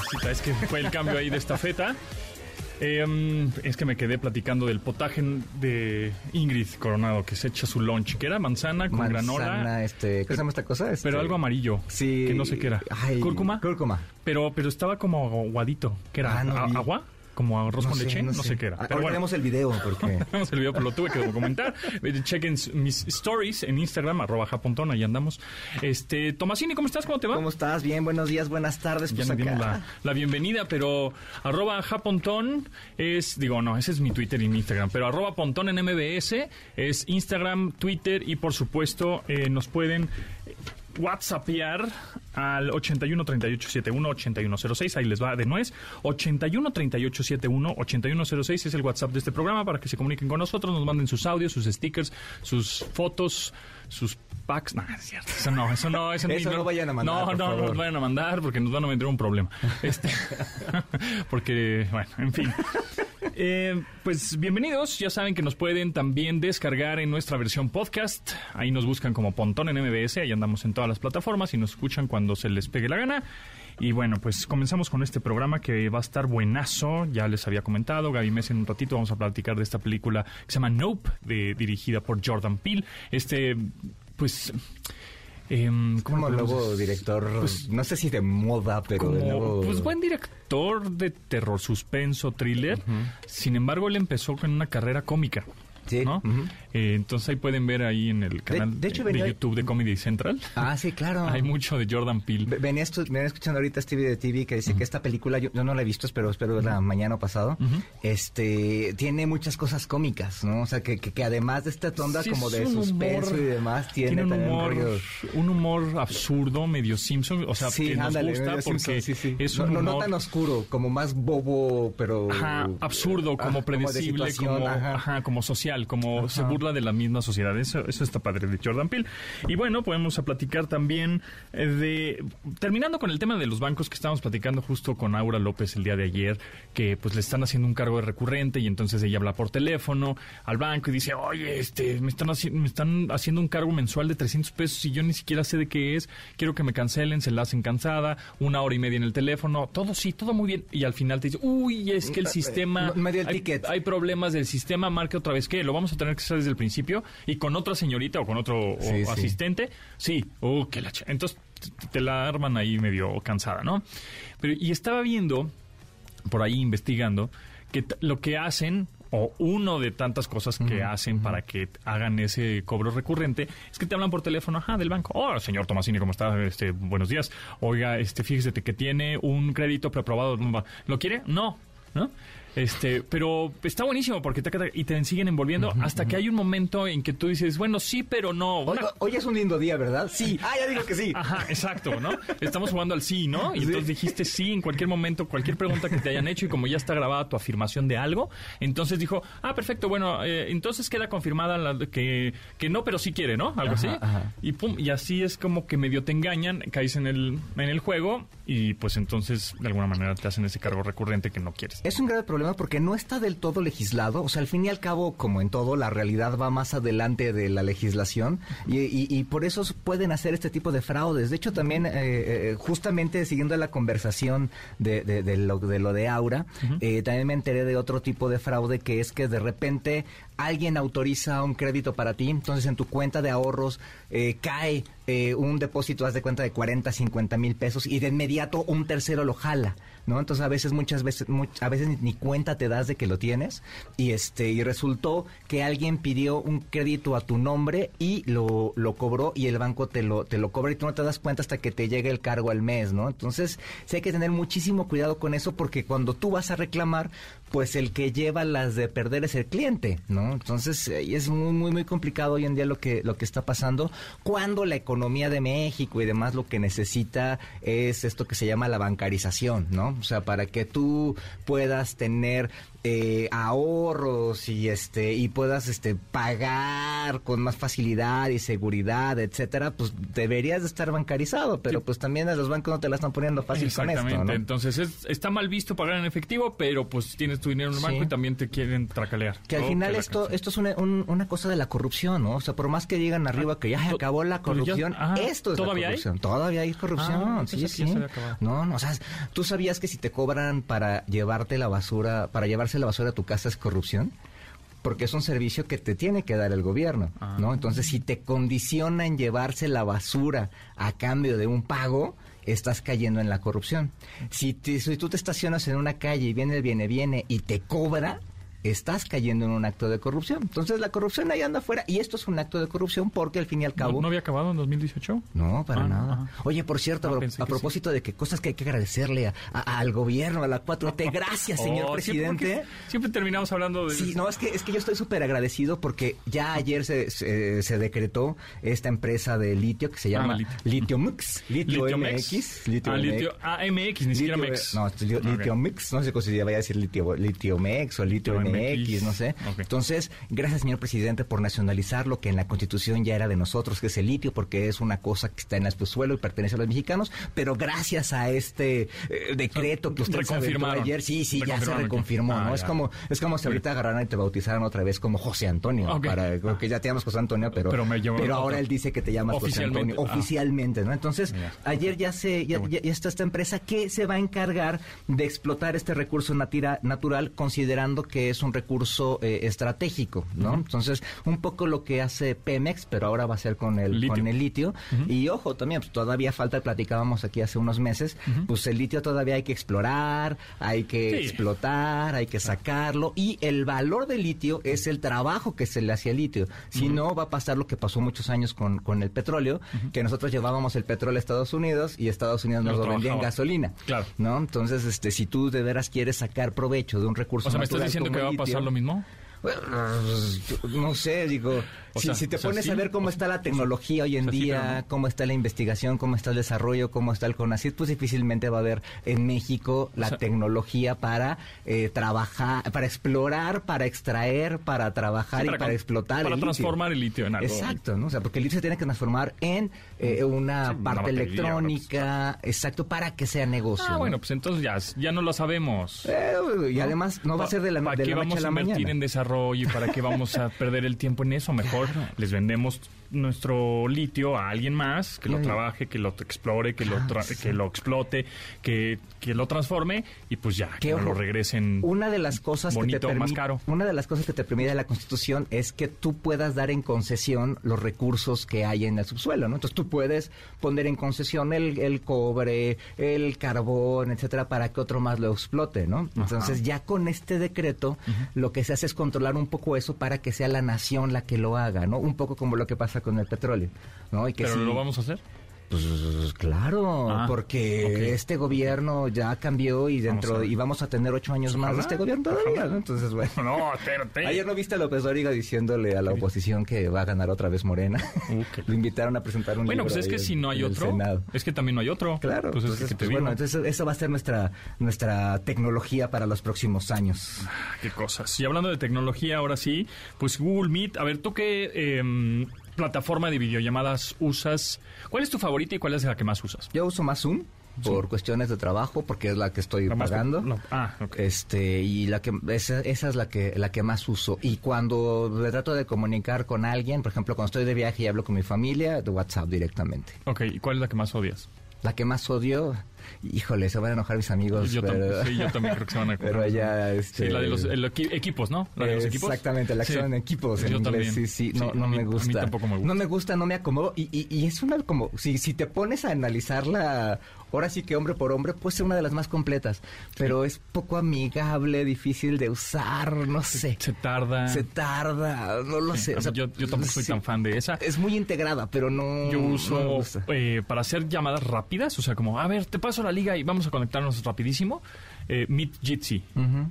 Mamacita, es que fue el cambio ahí de estafeta. Eh, es que me quedé platicando del potaje de Ingrid Coronado, que se echa su lunch, que era manzana con granola. Manzana, este, ¿qué se llama esta cosa? Este, Pero algo amarillo. Sí. Que no sé qué era. Ay, ¿Cúrcuma? Cúrcuma. Pero, pero estaba como aguadito. ¿Qué era? Ah, no ¿A- vi. ¿Agua? ¿Como arroz con leche? No, sé. qué era. Ah, Pero Ahora bueno. tenemos el video porque... Tenemos el video, pero lo tuve que documentar. Chequen mis stories en Instagram, arroba japontón, ahí andamos. Este, Tomasini, ¿cómo estás? ¿Cómo te va? ¿Cómo estás? Bien, buenos días, buenas tardes. Ya Pues dimos acá. la, la bienvenida, pero arroba japontón es, digo, no, ese es mi Twitter y mi Instagram, pero arroba pontón en MBS es Instagram, Twitter y por supuesto eh, nos pueden whatsappear al 81 38 71 81 06, ahí les va de nuez, 81 38 71 81 06 es el WhatsApp de este programa para que se comuniquen con nosotros, nos manden sus audios, sus stickers, sus fotos, sus packs, no, es cierto, eso no, eso no, eso, Eso ni- no vayan a mandar, No, por no, no nos vayan a mandar porque nos van a meter un problema. Este, porque, bueno, en fin. Eh, pues bienvenidos, ya saben que nos pueden también descargar en nuestra versión podcast. Ahí nos buscan como Pontón en MBS, ahí andamos en todas las plataformas y nos escuchan cuando se les pegue la gana. Y bueno, pues comenzamos con este programa que va a estar buenazo. Ya les había comentado, Gaby Mesa en un ratito vamos a platicar de esta película que se llama Nope, de, dirigida por Jordan Peele. Este, pues... em, ¿cómo Como decir? director, Pues- no sé si de moda, pero de como nuevo... pues buen director de terror suspenso thriller. Sin embargo él empezó con una carrera cómica Sí, ¿no? ujú. Eh, entonces ahí pueden ver ahí en el canal de hecho, de, YouTube de Comedy Central Ah, sí, claro. hay mucho de Jordan Peele Ve- Venía, venía escuchando ahorita a Stevie de TV que dice que esta película, yo, yo no la he visto, pero espero verla mañana o pasado, este, tiene muchas cosas cómicas, ¿no? O sea, que, que, que además de esta onda Sí, como de un suspenso humor- y demás, tiene, un también humor un humor absurdo medio Simpson o sea sí, que nos ándale, gusta medio porque Simpson, sí, sí. es no, un no, no tan oscuro, como más bobo, pero... Ajá, absurdo, Ah, como de predecible, como, ajá. ajá. como social, como se burla de la misma sociedad. Eso, eso está padre de Jordan Peele. Y bueno, podemos a platicar también eh, de... Terminando con el tema de los bancos que estábamos platicando justo con Aura López el día de ayer, que pues le están haciendo un cargo de recurrente y entonces ella habla por teléfono al banco y dice, oye, este, me están, me están haciendo un cargo mensual de 300 pesos y yo ni siquiera sé de qué es, quiero que me cancelen, se la hacen cansada, una hora y media en el teléfono, todo sí, todo muy bien. Y al final te dice, uy, es que el sistema... No, me dio el hay, ticket. hay problemas del sistema, marque otra vez que lo vamos a tener que hacer desde el principio y con otra señorita o con otro Sí, asistente, sí, uh, que la entonces te la arman ahí medio cansada, ¿no? Pero y estaba viendo por ahí investigando que lo que hacen o uno de tantas cosas que hacen para que hagan ese cobro recurrente es que te hablan por teléfono, ajá, del banco. Oh, señor Tomasini, ¿cómo está? Este, buenos días. Oiga, este, fíjese que tiene un crédito preaprobado. ¿Lo quiere? No, ¿no? Este, pero está buenísimo porque te, y te siguen envolviendo hasta que hay un momento en que tú dices, bueno, sí, pero no. Hoy, es un lindo día, ¿verdad? Sí. Ah, ya digo que sí. Ajá, exacto, ¿no? Estamos jugando al sí, ¿no? Y Sí. entonces dijiste sí en cualquier momento, cualquier pregunta que te hayan hecho y como ya está grabada tu afirmación de algo, entonces dijo, ah, perfecto, bueno, eh, entonces queda confirmada la, que, que no, pero sí quiere, ¿no? Algo Ajá, así. ajá. Y pum, y así es como que medio te engañan, caes en el, en el juego y pues entonces de alguna manera te hacen ese cargo recurrente que no quieres. Es un grave problema porque no está del todo legislado. O sea, al fin y al cabo, como en todo, la realidad va más adelante de la legislación y, y- y por eso pueden hacer este tipo de fraudes. De hecho, también, eh, eh, justamente siguiendo la conversación de, de- de lo, de lo de Aura, eh, también me enteré de otro tipo de fraude que es que de repente alguien autoriza un crédito para ti, entonces en tu cuenta de ahorros eh, cae eh, un depósito, haz de cuenta de 40, 50 mil pesos y de inmediato un tercero lo jala, ¿no? Entonces a veces, muchas veces, much- a veces ni, ni cuenta te das de que lo tienes y este y resultó que alguien pidió un crédito a tu nombre y lo, lo cobró y el banco te lo, te lo cobra y tú no te das cuenta hasta que te llegue el cargo al mes, ¿no? Entonces sí hay que tener muchísimo cuidado con eso porque cuando tú vas a reclamar, pues el que lleva las de perder es el cliente, ¿no? Entonces eh, es muy muy muy complicado hoy en día lo que lo que está pasando cuando la economía de México y demás lo que necesita es esto que se llama la bancarización, ¿no? O sea, para que tú puedas tener eh, ahorros y este y puedas este pagar con más facilidad y seguridad, etcétera, pues deberías de estar bancarizado, pero pues también los bancos no te la están poniendo fácil con esto, Exactamente. ¿no? Entonces es- está mal visto pagar en efectivo, pero pues tienes tu dinero en el Sí. banco y también te quieren tracalear. Que al Oh, final que esto canción. esto es una, un- una cosa de la corrupción, ¿no? O sea, por más que digan arriba que ya se to- acabó la ya- corrupción, ah, esto es ¿todavía la hay? corrupción. Todavía hay corrupción, Ah, sí, sí. No, no, o sea, ¿tú sabías que si te cobran para llevarte la basura, para llevarse la basura a tu casa es corrupción? Porque es un servicio que te tiene que dar el gobierno, Ah. ¿no? Entonces, si te condicionan llevarse la basura a cambio de un pago, estás cayendo en la corrupción. Si, te- si tú te estacionas en una calle y viene el viene, viene y te cobra, estás cayendo en un acto de corrupción. Entonces, la corrupción ahí anda afuera y esto es un acto de corrupción porque al fin y al ¿No, cabo... ¿No había acabado en 2018? No, para Ah, nada. ajá. Oye, por cierto, Ah, a, propósito de que cosas que hay que agradecerle a- a- al gobierno, a la 4T. Gracias, señor Oh, siempre- presidente. Siempre terminamos hablando de... Sí, no, es que, es que yo estoy súper agradecido porque ya ayer se, se, se decretó esta empresa de litio que se llama Ah, litio. Litio Mix, Litio, Litio MX. Litio ah, MX. litio, ah, MX, ni siquiera. No. Litio Mix, no sé se vaya a decir Litio, litio Mex o Litio MX, MX, no sé. Entonces, gracias señor presidente por nacionalizar lo que en la constitución ya era de nosotros, que es el litio, porque es una cosa que está en el suelo y pertenece a los mexicanos, pero gracias a este eh, decreto que usted aventó Reconfirmaron. ayer, sí, sí, ya se que- reconfirmó, Ah, ¿no? Es ya. como, es como si ahorita agarraran y te bautizaran otra vez como José Antonio, Ok. para, porque ya te llamas José Antonio, pero, Pero me ahora él dice que te llamas José Antonio, ah. oficialmente, ¿no? Entonces, ayer ya se, ya, ya- ya está esta empresa que se va a encargar de explotar este recurso natira- natural, considerando que es un recurso eh, estratégico, ¿no? Entonces, un poco lo que hace Pemex, pero ahora va a ser con el Litio. con el litio. Y ojo, también pues, todavía falta, platicábamos aquí hace unos meses, pues el litio todavía hay que explorar, hay que Sí. explotar, hay que sacarlo y el valor del litio es el trabajo que se le hace al litio. Si no, va a pasar lo que pasó muchos años con, con el petróleo, que nosotros llevábamos el petróleo a Estados Unidos y Estados Unidos nos Lo lo, vendía en gasolina. Claro. ¿No? Entonces, este, si tú de veras quieres sacar provecho de un recurso O sea, ¿me estás diciendo que va a pasar lo mismo? bueno, no sé, digo, O si, sea, si te o sea, pones sí, a ver cómo está la tecnología hoy en o sea, sí, día, no. cómo está la investigación, cómo está el desarrollo, cómo está el CONACYT, pues difícilmente va a haber en México la tecnología para eh, trabajar, para explorar, para extraer, para trabajar Sí, y para explotar Para el litio. transformar el litio en algo. Exacto, ¿no? O sea, porque el litio se tiene que transformar en eh, una Sí, una parte electrónica, exacto, para que sea negocio. Ah, ¿no? bueno, pues entonces ya, ya no lo sabemos. Eh, y además no va a ser de la, ¿Para de qué la noche vamos a la a invertir mañana. en desarrollo y para qué vamos a perder el tiempo en eso? Mejor les vendemos nuestro litio a alguien más que lo trabaje, que lo explore, que lo Claro, tra- que lo explote, que, que lo transforme y pues ya, que lo regresen Una de las cosas bonito, que te más caro. Una de las cosas que te permite la Constitución es que tú puedas dar en concesión los recursos que hay en el subsuelo, ¿no? Entonces tú puedes poner en concesión el, el cobre, el carbón, etcétera, para que otro más lo explote, ¿no? Entonces ya con este decreto lo que se hace es controlar un poco eso para que sea la nación la que lo haga, ¿no? Un poco como lo que pasa con el petróleo, ¿no? Y que Pero lo vamos a hacer. pues claro, Ah, porque este gobierno ya cambió y dentro Vamos y vamos a tener ocho años más de este gobierno todavía. ¿no? Entonces, bueno. No, espérate. Ayer no viste a López Dóriga diciéndole a la oposición que va a ganar otra vez Morena. Qué- Lo invitaron a presentar un Bueno, libro pues es que si no hay otro, es que también no hay otro. Claro, pues es entonces, que te pues, bueno, entonces eso va a ser nuestra nuestra tecnología para los próximos años. Qué cosas. Y hablando de tecnología, ahora sí, pues Google Meet. A ver, ¿tú qué em, plataforma de videollamadas usas? ¿Cuál es tu favorita y cuál es la que más usas? Yo uso más Zoom por cuestiones de trabajo porque es la que estoy La más- pagando. no, ah, ok. Este, y la que esa, esa es la que la que más uso. Y cuando me trato de comunicar con alguien, por ejemplo, cuando estoy de viaje y hablo con mi familia, de WhatsApp directamente. Ok, ¿y cuál es la que más odias? La que más odio, híjole, se van a enojar mis amigos, yo, pero, sí, yo también creo que se van a pero ya este Sí, la de los el equi- equipos, ¿no? La de los equipos. Exactamente, la Sí. acción en equipos en Yo inglés. también. Sí, sí, no, Sí, no mí- me gusta. A mí tampoco me gusta. No me gusta, no me acomodo. Y, y, y es una como, si, si te pones a analizarla, ahora sí que hombre por hombre, puede ser una de las más completas. Pero es poco amigable, difícil de usar, no sé. Se tarda. Se tarda, no lo Sí, sé. o sea, yo, yo tampoco soy sí, tan fan de esa. Es muy integrada, pero no. Yo uso eh, para hacer llamadas rápidas, o sea, como, a ver, te paso la liga y vamos a conectarnos rapidísimo. Eh, Meet Jitsi,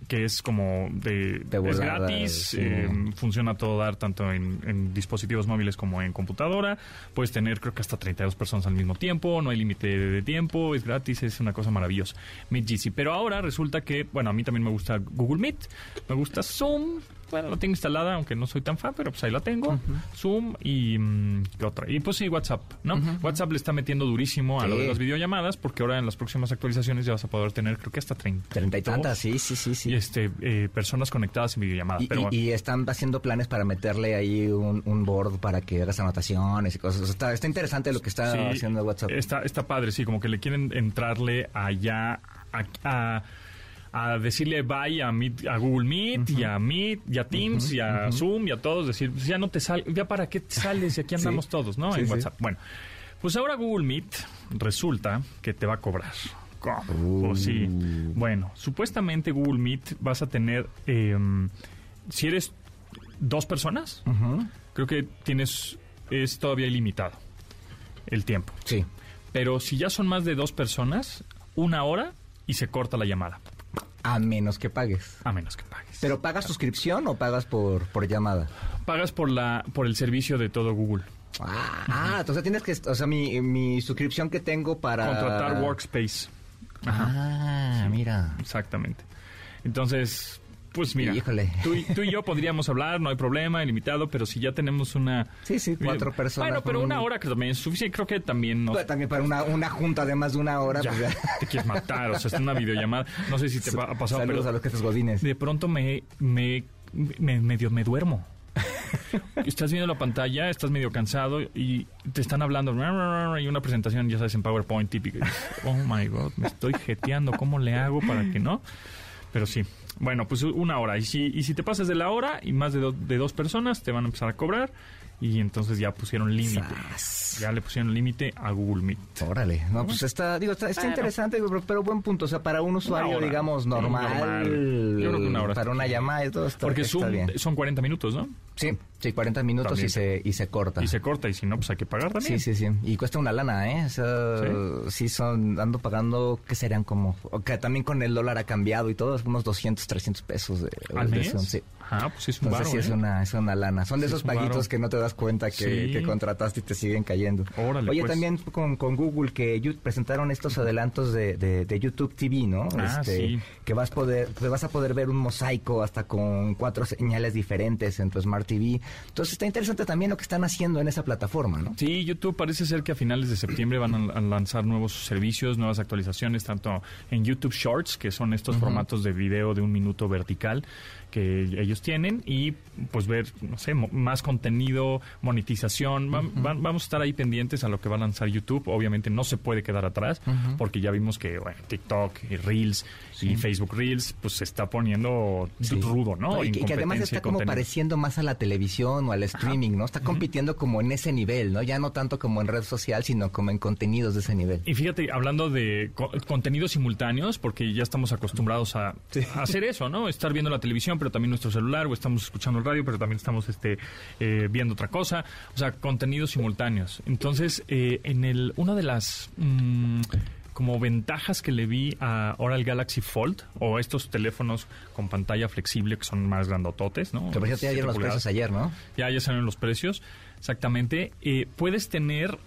que es como de, De es gratis, sí. eh, funciona a todo dar tanto en, en dispositivos móviles como en computadora. Puedes tener creo que hasta 32 personas al mismo tiempo, no hay límite de, de tiempo, es gratis, es una cosa maravillosa. Meet Jitsi. Pero ahora resulta que, bueno, a mí también me gusta Google Meet, me gusta Zoom. Bueno, la tengo instalada, aunque no soy tan fan, pero pues ahí la tengo. Zoom y mm, ¿qué otra. Y pues sí, WhatsApp, ¿no? WhatsApp le está metiendo durísimo a lo de las videollamadas, porque ahora en las próximas actualizaciones ya vas a poder tener, creo que hasta 30. Treinta y tantas, sí, sí, sí, sí. Y este, eh, personas conectadas en videollamadas. Y, pero y- y están haciendo planes para meterle ahí un, un board para que hagas anotaciones y cosas. O sea, está, está interesante lo que está Sí, haciendo WhatsApp. Está, está padre, sí, como que le quieren entrarle allá a, a- a decirle bye a, Meet- a Google Meet y a Meet y a Teams y a Zoom y a todos, decir, pues ya no te sale, ya para qué sales y aquí andamos todos, ¿no? Sí, en sí. WhatsApp. Bueno, pues ahora Google Meet resulta que te va a cobrar. ¿Cómo? Uh. Pues sí. Bueno, supuestamente Google Meet vas a tener, eh, si eres dos personas, creo que tienes, es todavía ilimitado el tiempo. Sí. Pero si ya son más de dos personas, una hora y se corta la llamada, A menos que pagues. a menos que pagues. ¿Pero pagas suscripción o pagas por, por llamada? pagas por la por el servicio de todo Google. Ah, ah, entonces tienes que... O sea, mi, mi suscripción que tengo para... Contratar Workspace. Ah, mira. Exactamente. Entonces, pues mira, Híjole. Tú, y, tú y yo podríamos hablar, no hay problema, ilimitado, pero si ya tenemos una... Sí, sí, cuatro personas Bueno, pero una un- hora que también es suficiente, creo que también. Pues También para una, una junta de más de una hora. Ya, pues ya. te quieres matar, o sea, es una videollamada. No sé si te ha pasado, Saludos pero a los jefes godines. de pronto me, me, me medio me duermo. Estás viendo la pantalla, estás medio cansado y te están hablando y una presentación, ya sabes, en PowerPoint típica. Oh my God, me estoy jeteando, ¿cómo le hago para que no? Pero sí, bueno, pues una hora. Y si, y si te pasas de la hora y más de, do- de dos personas, te van a empezar a cobrar y entonces ya pusieron límite. Ya le pusieron límite a Google Meet. Órale, no, pues está, digo, está, está Bueno. interesante, pero, pero buen punto. O sea, para un usuario, hora. digamos, normal, normal. Yo creo que una hora para una llamada y todo está, Porque está Zoom bien. son 40 minutos, ¿no? Sí, sí, 40 minutos También. y se, y se corta. Y se corta y si no, pues hay que pagar también. Sí, sí, sí. Y cuesta una lana, ¿eh? O sea, sí, son, ando pagando, ¿qué serían como? o que también con el dólar ha cambiado y todo, unos 200, 300 pesos de, ¿Al de mes? Zoom, sí. Ah, pues sí es un Entonces sí es ¿eh? una, es una lana. Son de Sí, esos es paguitos que no te das cuenta que, Sí. que contrataste y te siguen cayendo. Órale, Oye, pues. también con, con Google que presentaron estos adelantos de, de- de YouTube TV, ¿no? Ah, sí. Que vas, poder, que vas a poder ver un mosaico hasta con cuatro señales diferentes en tu Smart TV. Entonces está interesante también lo que están haciendo en esa plataforma, ¿no? Sí, YouTube parece ser que a finales de septiembre van a, a lanzar nuevos servicios, nuevas actualizaciones, tanto en YouTube Shorts, que son estos formatos de video de un minuto vertical que ellos tienen, y pues ver, no sé, más contenido, monetización. Va- van- vamos a estar ahí pendientes a lo que va a lanzar YouTube. Obviamente no se puede quedar atrás, porque ya vimos que bueno, TikTok y Reels y Facebook Reels, pues se está poniendo Sí. rudo, ¿no? y, que, además está como contenido. pareciendo más a la televisión o al streaming, ¿no? Está compitiendo como en ese nivel, ¿no? Ya no tanto como en red social, sino como en contenidos de ese nivel. Y fíjate, hablando de co- contenidos simultáneos, porque ya estamos acostumbrados a, a hacer eso, ¿no? Estar viendo la televisión, pero también nuestro celular, o estamos escuchando el radio, pero también estamos este, eh, viendo otra cosa. O sea, contenidos simultáneos. Entonces, eh, en el una de las mm, como ventajas que le vi a ahora el Galaxy Fold, o estos teléfonos con pantalla flexible que son más grandototes, ¿no? Que ya dieron los precios ayer, ¿no? Ya, ya salieron los precios, exactamente. Eh, puedes tener,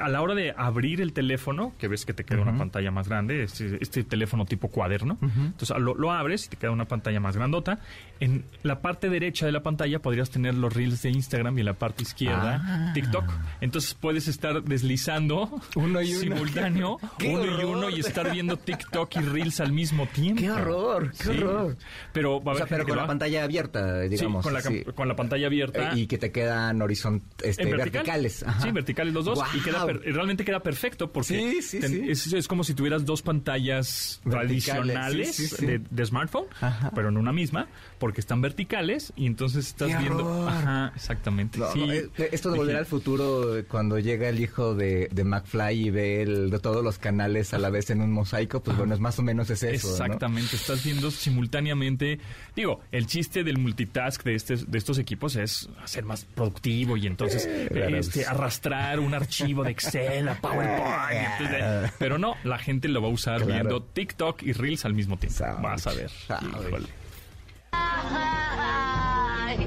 a la hora de abrir el teléfono, que ves que te queda una pantalla más grande, este, este teléfono tipo cuaderno, entonces lo, lo abres y te queda una pantalla más grandota. En la parte derecha de la pantalla podrías tener los reels de Instagram y en la parte izquierda Ah. TikTok. Entonces puedes estar deslizando Uno y uno. simultáneo, ¡Qué uno y uno y estar viendo TikTok y reels al mismo tiempo. ¡Qué horror! ¡Qué Sí. horror! Pero va a O sea, pero con la pantalla abierta, digamos. sí, con la, sí. con la pantalla abierta. Eh, Y que te quedan horizont este, vertical. verticales. Ajá. Sí, verticales los dos. Y queda Per- realmente queda perfecto porque Sí, sí, sí. Es, es como si tuvieras dos pantallas tradicionales. De, de smartphone, Ajá. pero en una misma, porque están verticales y entonces estás ¡Qué viendo. Ajá, exactamente. No, no, eh, esto de volver al futuro, eh, cuando llega el hijo de, de McFly y ve el- de todos los canales a la vez en un mosaico, pues bueno, es más o menos es eso. ¿no? Exactamente, estás viendo simultáneamente. Digo, el chiste del multitask de, este, de estos equipos es hacer más productivo y entonces este, arrastrar un archivo a Excel, a PowerPoint. entonces, pero no, la gente lo va a usar Claro. viendo TikTok y Reels al mismo tiempo. Vas a ver. Sabe. Híjole. Ay,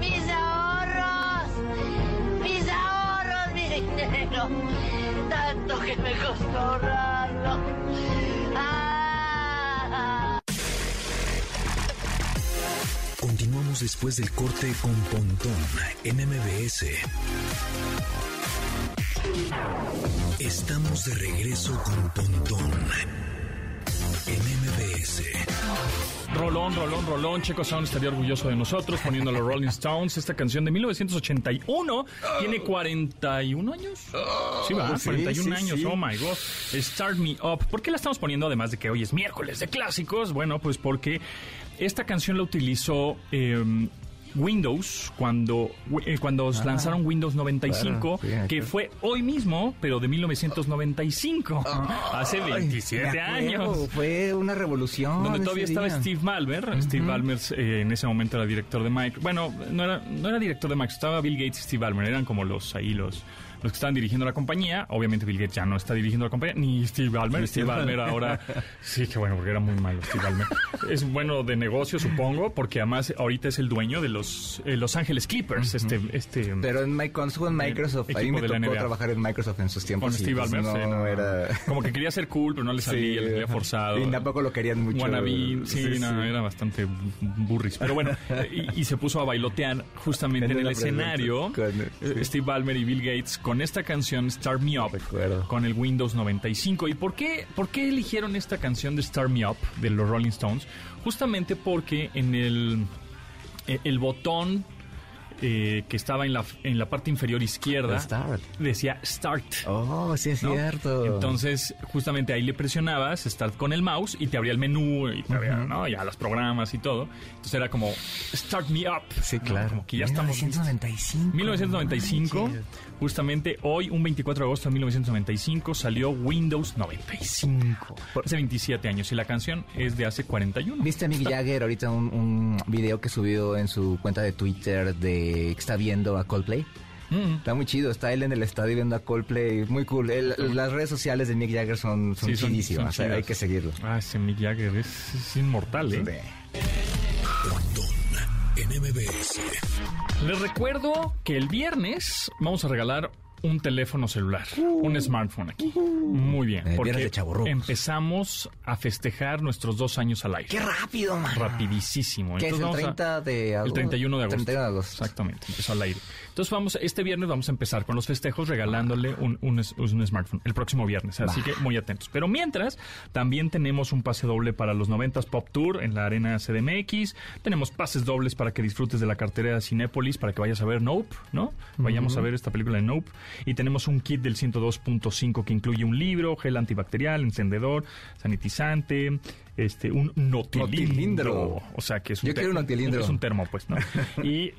mis ahorros, mis ahorros, mi dinero, tanto que me costó ahorrarlo. Ah, Continuamos después del corte con Pontón en MBS. Estamos de regreso con Pontón en MBS. Rolón, rolón, rolón. Checo Sound estaría orgulloso de nosotros poniendo los Rolling Stones. Esta canción de 1981 tiene 41 años. Sí, va, sí, 41 sí, años. sí. Oh my God. Start Me Up. ¿Por qué la estamos poniendo además de que hoy es miércoles de clásicos? Bueno, pues porque esta canción la utilizó. eh, Windows cuando eh, cuando lanzaron Windows 95 claro, sí, que fue hoy mismo pero de 1995 hace Ay, 27 me acuerdo, años Fue una revolución. donde todavía estaba día. Steve Ballmer. Steve Ballmer eh, en ese momento era director de Microsoft. Bueno, no era, no era director de Microsoft, estaba Bill Gates y Steve Ballmer. Eran como los ahí los, los que estaban dirigiendo la compañía. Obviamente Bill Gates ya no está dirigiendo la compañía, ni Steve Ballmer. Steve Ballmer ahora... Sí, que bueno, porque era muy malo Steve Ballmer. es bueno de negocio, supongo, porque además ahorita es el dueño de los eh, Los Ángeles Clippers. Este... este Pero en, Mi- cuando estuvo en Microsoft, ahí me tocó NBA. trabajar en Microsoft en sus tiempos. con Steve pues, Ballmer, sí, no, no, era... como que quería ser cool, pero no le salía, le salía forzado. Y tampoco lo querían mucho. Wannabe, sí, Sí, no, sí. era bastante burris. Pero bueno, y, y se puso a bailotear justamente en En el escenario con- eh, sí. Steve Ballmer y Bill Gates con esta canción Start Me Up Recuerdo. con el Windows 95. ¿Y por qué, por qué eligieron esta canción de Start Me Up de los Rolling Stones? Justamente porque en el, eh, el botón eh, que estaba en la, en la parte inferior izquierda Start. decía Start. Oh, sí es ¿no? cierto. Entonces, justamente ahí le presionabas Start con el mouse y te abría el menú y te abría, ¿no? Ya los programas y todo. Entonces era como Start Me Up. Sí, ¿no? claro. Como que ya estamos. listos. 1995. 1995, no manches. justamente hoy, un 24 de agosto de 1995, salió Windows 95. Hace 27 años y la canción es de hace 41. ¿Viste a Mick Jagger ahorita un, un video que subió en su cuenta de Twitter de que está viendo a Coldplay? Mm. Está muy chido, está él en el estadio viendo a Coldplay, muy cool. El- las redes sociales de Mick Jagger son, son Sí, son- chidísimas, son o sea, hay que seguirlo. Ah, ese Mick Jagger es, es inmortal, ¿eh? MBS. Les recuerdo que el viernes vamos a regalar un teléfono celular, un smartphone aquí. Muy bien, Eh, porque empezamos a festejar nuestros dos años al aire. ¡Qué rápido, man! Rapidísimo. ¿Qué es el vamos a- 30 de agosto? El 31 de agosto. 31 de agosto. Exactamente, empezó al aire. Entonces vamos, este viernes vamos a empezar con los festejos regalándole un, un smartphone el próximo viernes. Así que muy atentos. Pero mientras, también tenemos un pase doble para los 90s Pop Tour en la arena CDMX. Tenemos pases dobles para que disfrutes de la cartera de Cinépolis, para que vayas a ver Nope, ¿no? Vayamos a ver esta película de Nope. Y tenemos un kit del 102.5 que incluye un libro, gel antibacterial, encendedor, sanitizante, este, un notilindro. O sea que es un, Yo quiero un notilindro. es un termo, pues, ¿no? y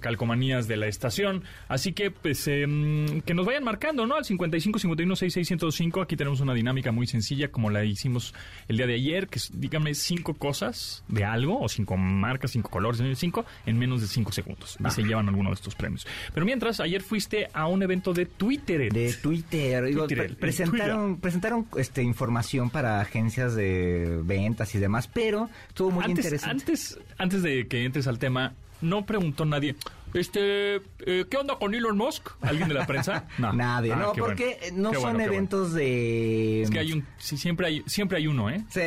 calcomanías de la estación. Así que, pues, em, que nos vayan marcando, ¿no? Al 55 51 66 105. Aquí tenemos una dinámica muy sencilla, como la hicimos el día de ayer, que es, dígame, cinco cosas de algo, o cinco marcas, cinco colores, cinco, en menos de cinco segundos. Y se llevan alguno de estos premios. Pero mientras, ayer fuiste a un evento de Twitter. De Twitter, digo, Twitter, pre- el presentaron, presentaron este, información para agencias de ventas y demás, pero estuvo muy antes, interesante. Antes, antes de que entres al tema, no preguntó nadie, este, eh, ¿qué onda con Elon Musk? ¿Alguien de la prensa? No. Nadie, Ah, no, porque bueno. no Qué son bueno, qué bueno. eventos de... Es que hay un, sí, siempre hay, siempre hay uno, ¿eh? Sí,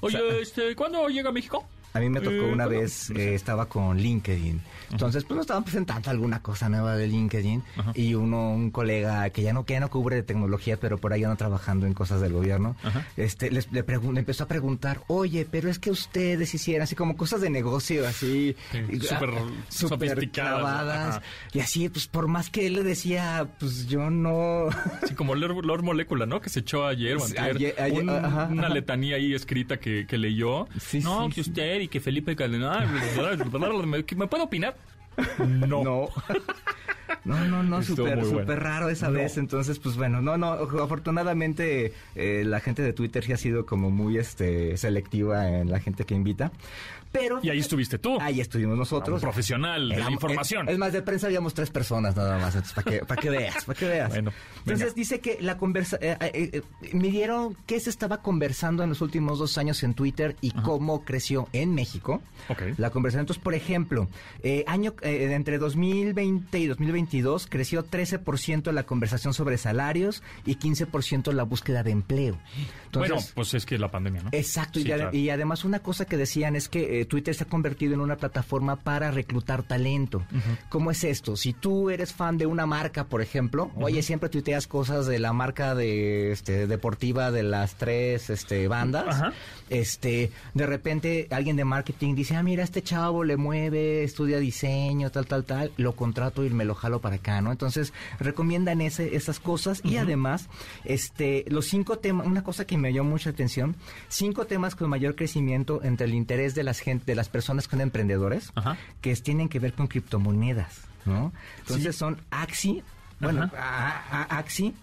Oye, o sea, este, ¿cuándo llega a México? a mí me tocó eh, una ¿cuándo? vez, eh, estaba con LinkedIn. Entonces, pues nos estaban presentando alguna cosa nueva de LinkedIn Ajá. y uno, un colega que ya no, que ya no cubre de tecnología, pero por ahí anda trabajando en cosas del gobierno, Ajá. este, les, le, le empezó a preguntar, oye, pero es que ustedes hicieran así como cosas de negocio, así, Sí, súper ah, súper sofisticadas, clavadas. ajá. Y así, pues por más que él le decía, pues yo no... Sí, como Lord, Lord Molecula, ¿no? Que se echó ayer o Sí, antier, ayer- ayer, un- ajá, una letanía ahí escrita que, que leyó. Sí, no, sí, que sí. usted y que Felipe Calderón... ¿Me, ¿Me puedo opinar? No. No. No, no, no, súper, raro esa No. vez. Entonces, pues bueno, no, no, afortunadamente eh, la gente de Twitter sí ha sido como muy este selectiva en la gente que invita. Pero Y ahí estuviste tú. ahí estuvimos Un nosotros. profesional de la Éramos- información. Es, es más, de prensa habíamos tres personas nada más, entonces para que, para que veas, para que veas. Bueno, entonces venga. dice que la conversa, eh, eh, eh, midieron qué se estaba conversando en los últimos dos años en Twitter y cómo creció en México Ok. la conversación. Entonces, por ejemplo, eh, año eh, entre 2020 y 2022 creció 13% la conversación sobre salarios y 15% la búsqueda de empleo. Entonces, bueno, pues es que la pandemia, ¿no? Exacto, Sí, y, ade- claro. y además una cosa que decían es que eh, Twitter se ha convertido en una plataforma para reclutar talento. ¿Cómo es esto? Si tú eres fan de una marca, por ejemplo, oye, siempre tuiteas cosas de la marca de este deportiva de las tres este bandas, este, de repente alguien de marketing dice, ah, mira, este chavo le mueve, estudia diseño, tal, tal, tal, lo contrato y me lo jalo para acá, ¿no? Entonces, recomiendan ese, esas cosas y además, este, los cinco temas, una cosa que me llamó mucha atención, cinco temas con mayor crecimiento entre el interés de las gente, de las personas con emprendedores, que es- tienen que ver con criptomonedas, ¿no? Entonces Sí. son Axi, bueno, Ajá. a- a- Axi.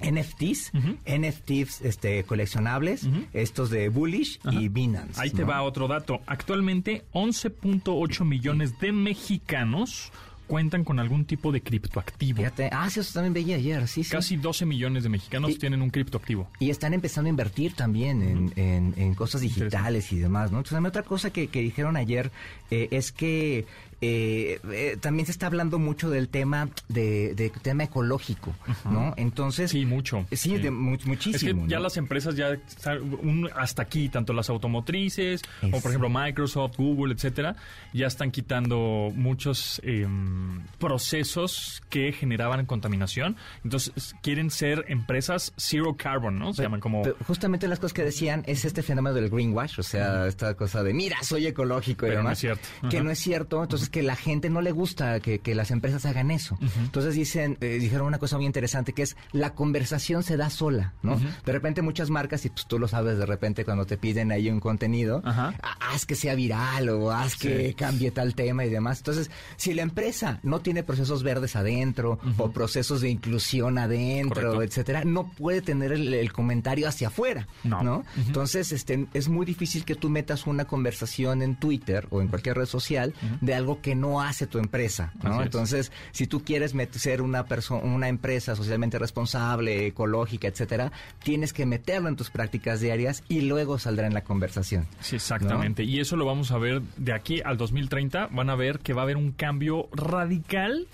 NFTs. NFTs este, coleccionables, estos de Bullish y Binance. Ahí te ¿no? va otro dato. Actualmente, 11.8 millones de mexicanos cuentan con algún tipo de criptoactivo. Fíjate, ah, sí, eso también veía ayer, sí, sí. Casi 12 millones de mexicanos Y- tienen un criptoactivo. Y están empezando a invertir también en, en- en cosas digitales y demás, ¿no? Entonces, también otra cosa que, que dijeron ayer eh, es que eh, eh, también se está hablando mucho del tema de, de tema ecológico, ¿no? Entonces, Sí, mucho. Sí, de mu- muchísimo. Es que ya las empresas ya están un- hasta aquí, tanto las automotrices, o Eso. por ejemplo Microsoft, Google, etcétera, ya están quitando muchos em, procesos que generaban contaminación. Entonces quieren ser empresas zero carbon, ¿no? Se llaman como justamente las cosas que decían es este fenómeno del greenwash, o sea, esta cosa de mira, soy ecológico y Pero no es cierto. Que Ajá. no es cierto, entonces que la gente no le gusta que, que las empresas hagan eso. Entonces dicen, eh, dijeron una cosa muy interesante que es la conversación se da sola, ¿no? De repente muchas marcas, y pues tú lo sabes de repente cuando te piden ahí un contenido, Ajá. "Ah, haz que sea viral o haz que cambie tal tema y demás. Entonces, si la empresa no tiene procesos verdes adentro o procesos de inclusión adentro, Correcto. etcétera, no puede tener el, el comentario hacia afuera, No. ¿no? Entonces, este, es muy difícil que tú metas una conversación en Twitter o en cualquier red social de algo que no hace tu empresa, ¿no? es. Entonces, si tú quieres ser una persona, una empresa socialmente responsable, ecológica, etcétera, tienes que meterlo en tus prácticas diarias y luego saldrá en la conversación. Sí, exactamente. Y eso lo vamos a ver de aquí al 2030. Van a ver que va a haber un cambio radical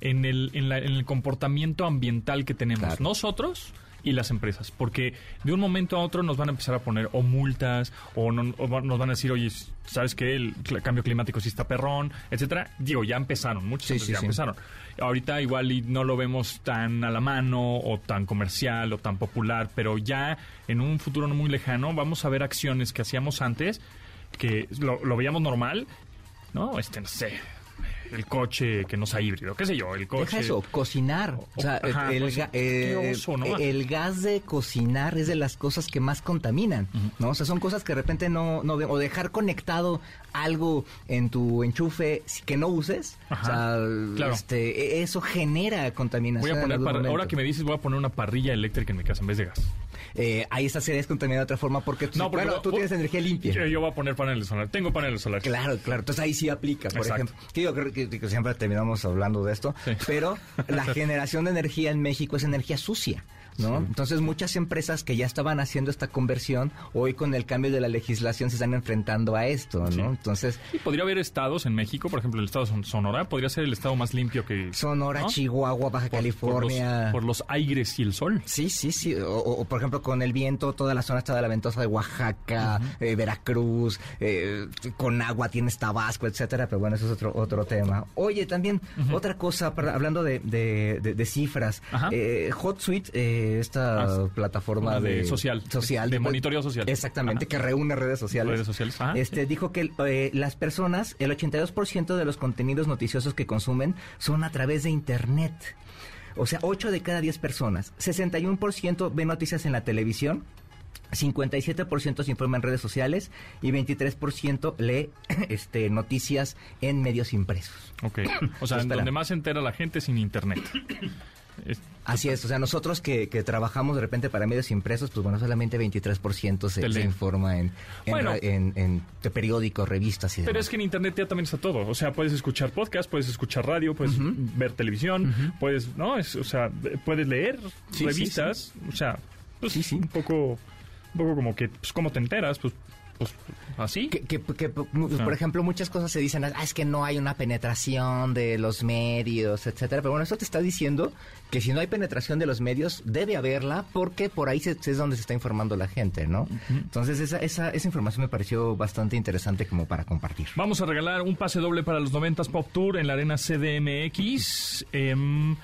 en el, en la- en el comportamiento ambiental que tenemos Claro. nosotros y las empresas. Porque de un momento a otro nos van a empezar a poner o multas o, no- o nos van a decir, oye, ¿sabes qué? El cambio climático sí está perrón, etcétera. Digo, ya empezaron, muchos Sí, ya sí. empezaron. Ahorita igual y no lo vemos tan a la mano o tan comercial o tan popular, pero ya en un futuro no muy lejano vamos a ver acciones que hacíamos antes que lo, lo veíamos normal, ¿no? Este, no sé, el coche que no sea híbrido, qué sé yo, el coche... Deja eso, cocinar. O sea, Ajá, el, pues, eh, oso, ¿no? el gas de cocinar es de las cosas que más contaminan, ¿no? O sea, son cosas que de repente no, no o dejar conectado algo en tu enchufe que no uses, Ajá, o sea, claro. este, e- eso genera contaminación. Voy a poner, algún par- ahora que me dices, voy a poner una parrilla eléctrica en mi casa en vez de gas. Eh, ahí esta sería descontaminada de otra forma porque, No, porque bueno, tú tienes energía limpia. Yo, yo voy a poner paneles solares. Tengo paneles solares. Claro, claro. Entonces ahí sí aplica, por Exacto. ejemplo. Que yo creo que, que siempre terminamos hablando de esto, Sí. pero la generación de energía en México es energía sucia. ¿No? Entonces muchas empresas que ya estaban haciendo esta conversión, hoy con el cambio de la legislación se están enfrentando a esto, ¿no? Sí. Entonces, Sí, podría haber estados en México, por ejemplo, el estado de Sonora, podría ser el estado más limpio que... Sonora, ¿no? Chihuahua, Baja Por- California. Por los, por los aires y el sol. Sí, sí, sí. O, o- por ejemplo, con el viento, toda la zona está de la ventosa de Oaxaca, eh, Veracruz, eh, con agua tienes Tabasco, etcétera. Pero bueno, eso es otro otro tema. Oye, también otra cosa, para- hablando de, de- de- de cifras. Ajá. Eh, eh, esta Ah, sí. plataforma De de, social. social De monitoreo social. Exactamente, Ajá. que reúne redes sociales. Redes sociales, ajá. Este dijo que eh, las personas, el 82% de los contenidos noticiosos que consumen son a través de internet. O sea, 8 de cada 10 personas. 61% ven noticias en la televisión. 57% se informa en redes sociales y 23% lee este, noticias en medios impresos. Ok. O sea, en donde más se entera la gente es en internet. Es- Así es, o sea, nosotros que, que trabajamos de repente para medios impresos, pues bueno, solamente 23% se, se informa en, en, Bueno. en- periódicos, revistas y demás. Pero es que en internet ya también está todo. O sea, puedes escuchar podcast, puedes escuchar radio, puedes ver televisión, puedes, ¿no? Es, o sea, puedes leer Sí, sí, revistas. O sea, pues Sí, sí. un poco, un poco como que, pues, ¿cómo te enteras? Pues, pues así. Que, que- que, pues, Ah. por ejemplo, muchas cosas se dicen, ah, es que no hay una penetración de los medios, etcétera. Pero bueno, eso te está diciendo que si no hay penetración de los medios, debe haberla, porque por ahí se- es donde se está informando la gente, ¿no? Entonces, esa, esa, esa información me pareció bastante interesante como para compartir. Vamos a regalar un pase doble para los 90s Pop Tour en la Arena CDMX. em,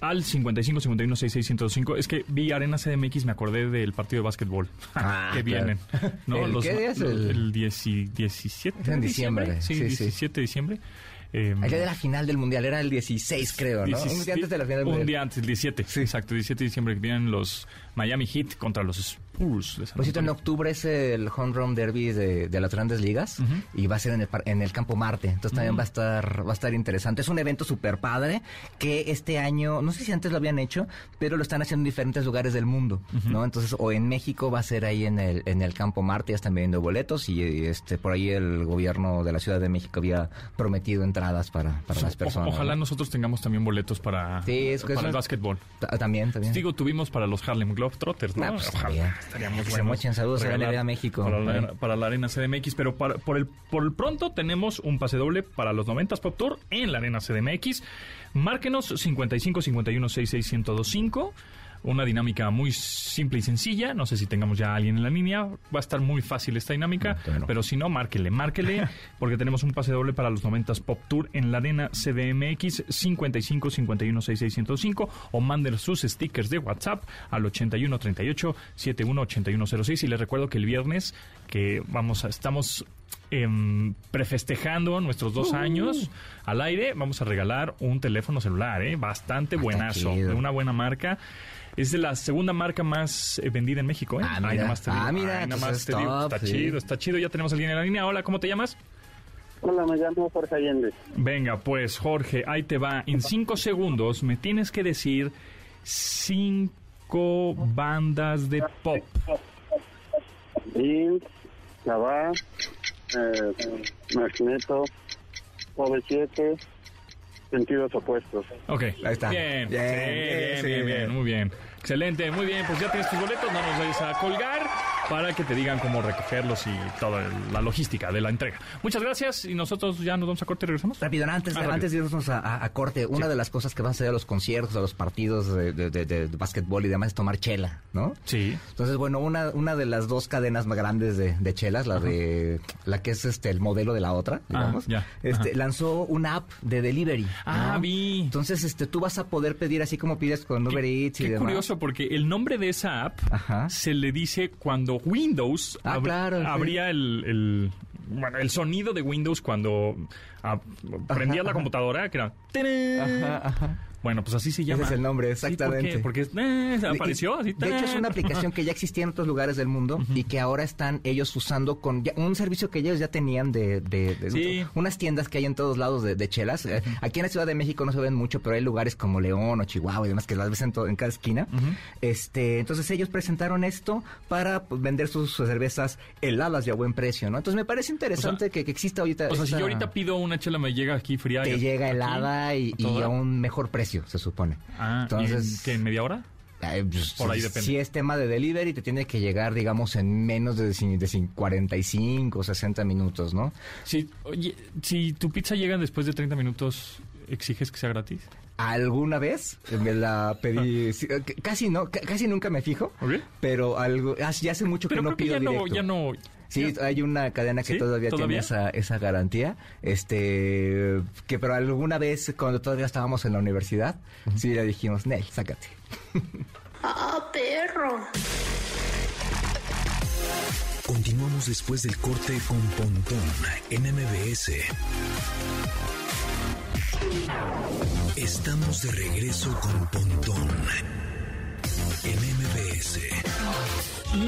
al 55 51 66 105. Es que vi Arena CDMX, me acordé del partido de básquetbol. Ah, que claro. vienen. ¿no? ¿El Los- qué día es? los- El- el 10 17 Es en de diciembre, Sí, sí, sí. 17 de diciembre. Em, El día de la final del mundial era el 16, creo, ¿no? Un 16 día antes de la final del Un mundial. día antes, el 17. Exacto, 17 de diciembre que vienen los Miami Heat contra los San Por cierto, en octubre es el Home Run Derby de, de las grandes ligas y va a ser en el, en el campo Marte. Entonces también va a estar va a estar interesante. Es un evento súper padre que este año, no sé si antes lo habían hecho, pero lo están haciendo en diferentes lugares del mundo, ¿no? Entonces, o en México va a ser ahí en el, en el campo Marte, ya están vendiendo boletos y, y, este por ahí el gobierno de la Ciudad de México había prometido entradas para, para las O- personas. ojalá ¿no? nosotros tengamos también boletos para, Sí, es que para eso- el básquetbol. Ta- También, también. Digo, tuvimos para los Harlem Globetrotters, ¿no? Ah, pues, Ojalá, también. Estaríamos Que se buenos mochen. Saludos a la regalar NBA México. Para la, para la Arena CDMX, pero para- por, el, por el pronto tenemos un pase doble para los 90s Pop Tour en la Arena CDMX. Márquenos 55 51 66 1025. Una dinámica muy simple y sencilla. No sé si tengamos ya a alguien en la línea. Va a estar muy fácil esta dinámica. no. Pero si no, márquele, márquele. porque tenemos un pase doble para los 90s Pop Tour en la Arena CDMX 55 51 66 1025. O manden sus stickers de WhatsApp al 81 38 71 8106. Y les recuerdo que el viernes, que vamos a, estamos em, prefestejando nuestros dos años al aire, vamos a regalar un teléfono celular, ¿eh? bastante está buenazo, chido. de una buena marca. Es de la segunda marca más eh, vendida en México, ¿eh? Ah, mira. nomás te digo. Ah, mira, pues nomás es te digo. top, Está sí. chido, está chido. Ya tenemos a alguien en la línea. Hola, ¿cómo te llamas? Hola, me llamo Jorge Allende. Venga, pues Jorge, ahí te va. En cinco segundos me tienes que decir cinco bandas de pop. Jeans, Cabá, eh, Magneto, OV7, sentidos opuestos. Ok. Ahí está. Bien, Bien, sí, bien, sí, bien, bien, bien. muy bien. Excelente, muy bien. Pues ya tienes tus boletos, no nos vayas a colgar para que te digan cómo recogerlos y toda la logística de la entrega. Muchas gracias y nosotros ya nos vamos a corte y regresamos. Rápido, antes, Ah, rápido. antes de irnos a, a- a corte, una de las cosas que van a hacer a los conciertos, a los partidos de, de, de- de básquetbol y demás es tomar chela, ¿no? Sí. Entonces, bueno, una, una de las dos cadenas más grandes de, chelas, la de la que es este el modelo de la otra, digamos, ya. este, lanzó una app de delivery. Ah, ¿no? vi. Entonces, este, tú vas a poder pedir así como pides con Uber Eats y Qué demás. curioso, porque el nombre de esa app Ajá. se le dice cuando Windows Ah, claro, sí. abría el, el- bueno, el sonido de Windows cuando ah, prendías la computadora, que era... Ajá, ajá. Bueno, pues así se llama. es el nombre, Sí, ¿por exactamente. Porque eh, se apareció así. De hecho, es una aplicación que ya existía en otros lugares del mundo y que ahora están ellos usando con ya- un servicio que ellos ya tenían de, de- de- Sí. unas tiendas que hay en todos lados de, de chelas. Eh, Aquí en la Ciudad de México no se ven mucho, pero hay lugares como León o Chihuahua y demás que las ves en, to- en cada esquina. este Entonces ellos presentaron esto para pues, vender sus cervezas heladas y a buen precio, ¿no? Entonces me parece interesante que, que exista ahorita... O sea, si yo ahorita pido una chela, me llega aquí fría. te llega aquí, helada y, a un mejor precio, se supone. Ah, Entonces, ¿en, qué, ¿en media hora? Pues, Por ahí depende. Si es tema de delivery, te tiene que llegar, digamos, en menos de, de cin- 45 o 60 minutos, ¿no? Si, oye, si tu pizza llega después de 30 minutos, ¿exiges que sea gratis? Alguna vez me la pedí, sí, eh, casi no, ca- casi nunca me fijo, pero algo, ya hace mucho Pero que no creo que pido ya no, ya no... Sí, hay una cadena que ¿Sí? todavía, ¿Todavía? tiene esa, esa garantía, este, que pero alguna vez cuando todavía estábamos en la universidad, sí le dijimos, Nel, sácate. ¡Ah, perro! Continuamos después del corte con Pontón en MBS. Estamos de regreso con Pontón MBS.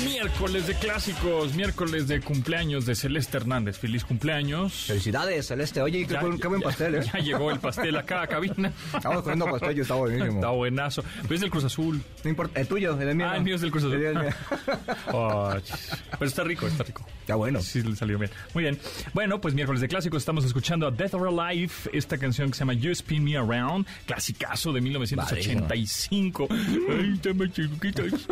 Miércoles de clásicos, miércoles de cumpleaños de Celeste Hernández. Feliz cumpleaños. Felicidades, Celeste. Oye, qué, Ya- buen, qué buen ya- pastel, ¿eh? Ya llegó el pastel acá a cabina. Estamos comiendo pastel, yo estaba buenísimo. Está buenazo. Pero es del Cruz Azul. No importa, el tuyo, el mío. Ah, el mío es del Cruz Azul. El mío. Oh, pero está rico, está rico. Está bueno. Sí, le salió bien. Muy bien. Bueno, pues miércoles de clásicos estamos escuchando a Death or Alive, esta canción que se llama You Spin Me Around, clasicazo de 1985. Ay, está más chiquitos.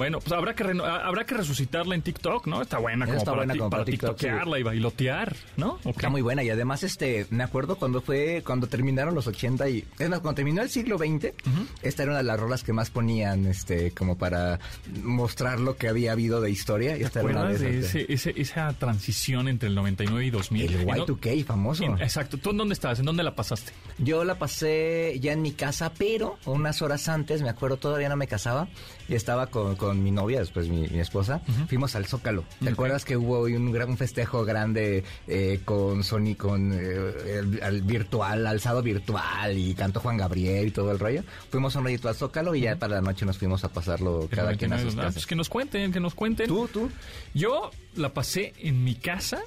Bueno, pues habrá que, habrá que resucitarla en TikTok, ¿no? Está buena como Está para, buena como para para TikTok, sí. tiktokearla y bailotear, ¿no? Está muy buena y además este me acuerdo cuando fue cuando terminaron los 80 y es más cuando terminó el siglo XX esta era una de las rolas que más ponían este como para mostrar lo que había habido de historia y ¿Te esta era una de ese- ese- esa transición entre el 99 y 2000? el Y no- Y2K famoso. en- exacto. ¿Tú en dónde estabas? ¿En dónde la pasaste? Yo la pasé ya en mi casa, pero unas horas antes, me acuerdo, todavía no me casaba y estaba con, con mi novia, después mi, mi esposa, fuimos al Zócalo. ¿Te acuerdas que hubo un gran festejo grande eh, con Sony, con eh, el, virtual, alzado virtual y cantó Juan Gabriel y todo el rollo? Fuimos un ratito al Zócalo y ya para la noche nos fuimos a pasarlo cada quien a sus 99, casas. pues que nos cuenten, que nos cuenten. ¿Tú, tú? Yo la pasé en mi casa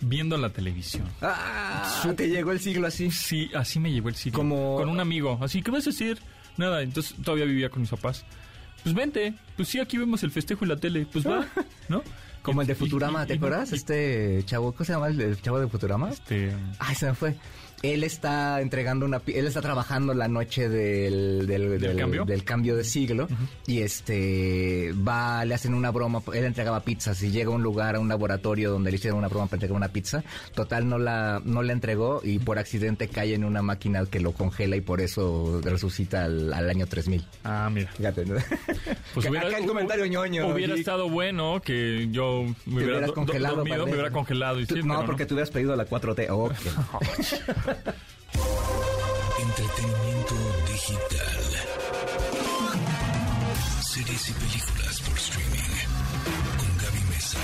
viendo la televisión. ¡Ah! ¿Te llegó el siglo así? Sí, así me llevó el siglo. Como- Con un amigo. Así, ¿qué vas a decir? Nada, entonces todavía vivía con mis papás. Pues vente, pues sí, aquí vemos el festejo en la tele. Pues va, ¿no? Como el de Futurama, ¿te acuerdas? Este chavo, ¿cómo se llama el chavo de Futurama? Este, Ay, se me fue. Él está entregando una... Él está trabajando la noche del... Del, ¿Del cambio? del cambio de siglo. Y este... Va, le hacen una broma. Él entregaba pizzas y llega a un lugar, a un laboratorio donde le hicieron una broma para entregar una pizza. Total, no la, no la entregó y por accidente cae en una máquina que lo congela y por eso resucita al, al año 3000. ah, mira. Fíjate, ¿no? Pues hubiera, Acá el comentario ñoño. Hubiera estado bueno que yo me Te hubiera congelado. dormido, padre. me hubiera congelado. Y Tú- sí, no, porque tú hubieras pedido la 4T. Oh, ok. Entretenimiento digital. Series y películas por streaming. Con Gaby Mesa.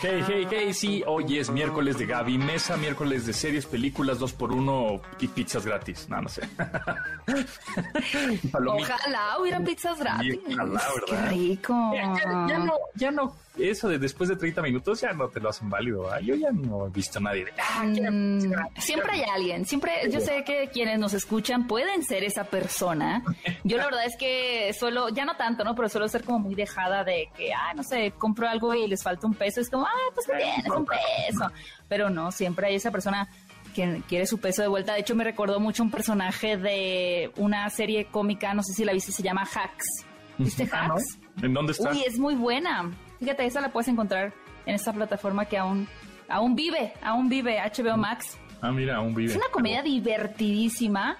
Hey, hey, hey, sí, hoy es miércoles de Gaby Mesa, miércoles de series, películas, dos por uno y pizzas gratis. No, no sé. Ojalá hubiera pizzas gratis. Ojalá, Qué ¿verdad? rico. Ya, ya- ya no, ya no, eso de después de 30 minutos ya no te lo hacen válido. ¿verdad? Yo ya no he visto a nadie de, ah, Mm, pizza gratis". siempre hay alguien, siempre, yo sé que quienes nos escuchan pueden ser esa persona. Yo la verdad es que suelo, ya no tanto, ¿no? Pero suelo ser como muy dejada de que, ah, no sé, compro algo y les falta un peso. Es como, ah, pues qué tienes, un peso. Pero no, siempre hay esa persona que quiere su peso de vuelta. De hecho, me recordó mucho un personaje de una serie cómica, no sé si la viste, se llama Hacks. ¿Viste Ah. Hacks? ¿En dónde está? Uy, es muy buena. Fíjate, esa la puedes encontrar en esta plataforma que aún, aún vive, aún vive, HBO Max. Ah, mira, aún vive. Es una comedia divertidísima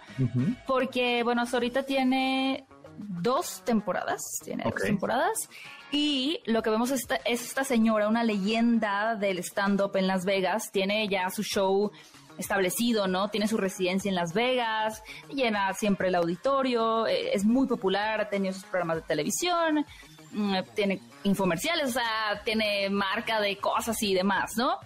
porque, bueno, ahorita tiene dos temporadas, tiene dos temporadas. Y lo que vemos es esta, es esta señora, una leyenda del stand-up en Las Vegas. Tiene ya su show establecido, ¿no? Tiene su residencia en Las Vegas, llena siempre el auditorio, eh, es muy popular, ha tenido sus programas de televisión, mm, tiene infomerciales, o sea, tiene marca de cosas y demás, ¿no?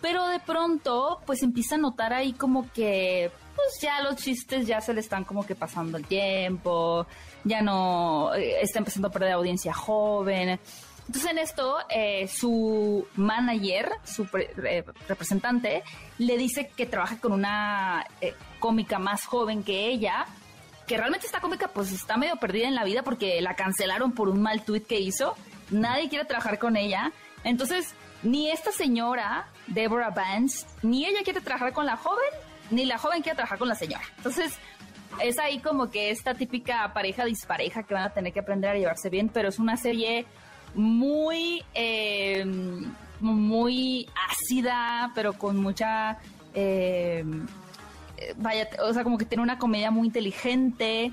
Pero de pronto, pues empieza a notar ahí como que, pues ya los chistes ya se le están como que pasando el tiempo, ya no, eh, está empezando a perder audiencia joven. Entonces en esto, eh, su manager, su pre- re- representante, le dice que trabaja con una eh, cómica más joven que ella, que realmente esta cómica pues está medio perdida en la vida porque la cancelaron por un mal tweet que hizo. Nadie quiere trabajar con ella. Entonces, ni esta señora, Deborah Vance, ni ella quiere trabajar con la joven, ni la joven quiere trabajar con la señora. Entonces, es ahí como que esta típica pareja dispareja que van a tener que aprender a llevarse bien, pero es una serie muy, eh, muy ácida, pero con mucha... eh, vaya, o sea, como que tiene una comedia muy inteligente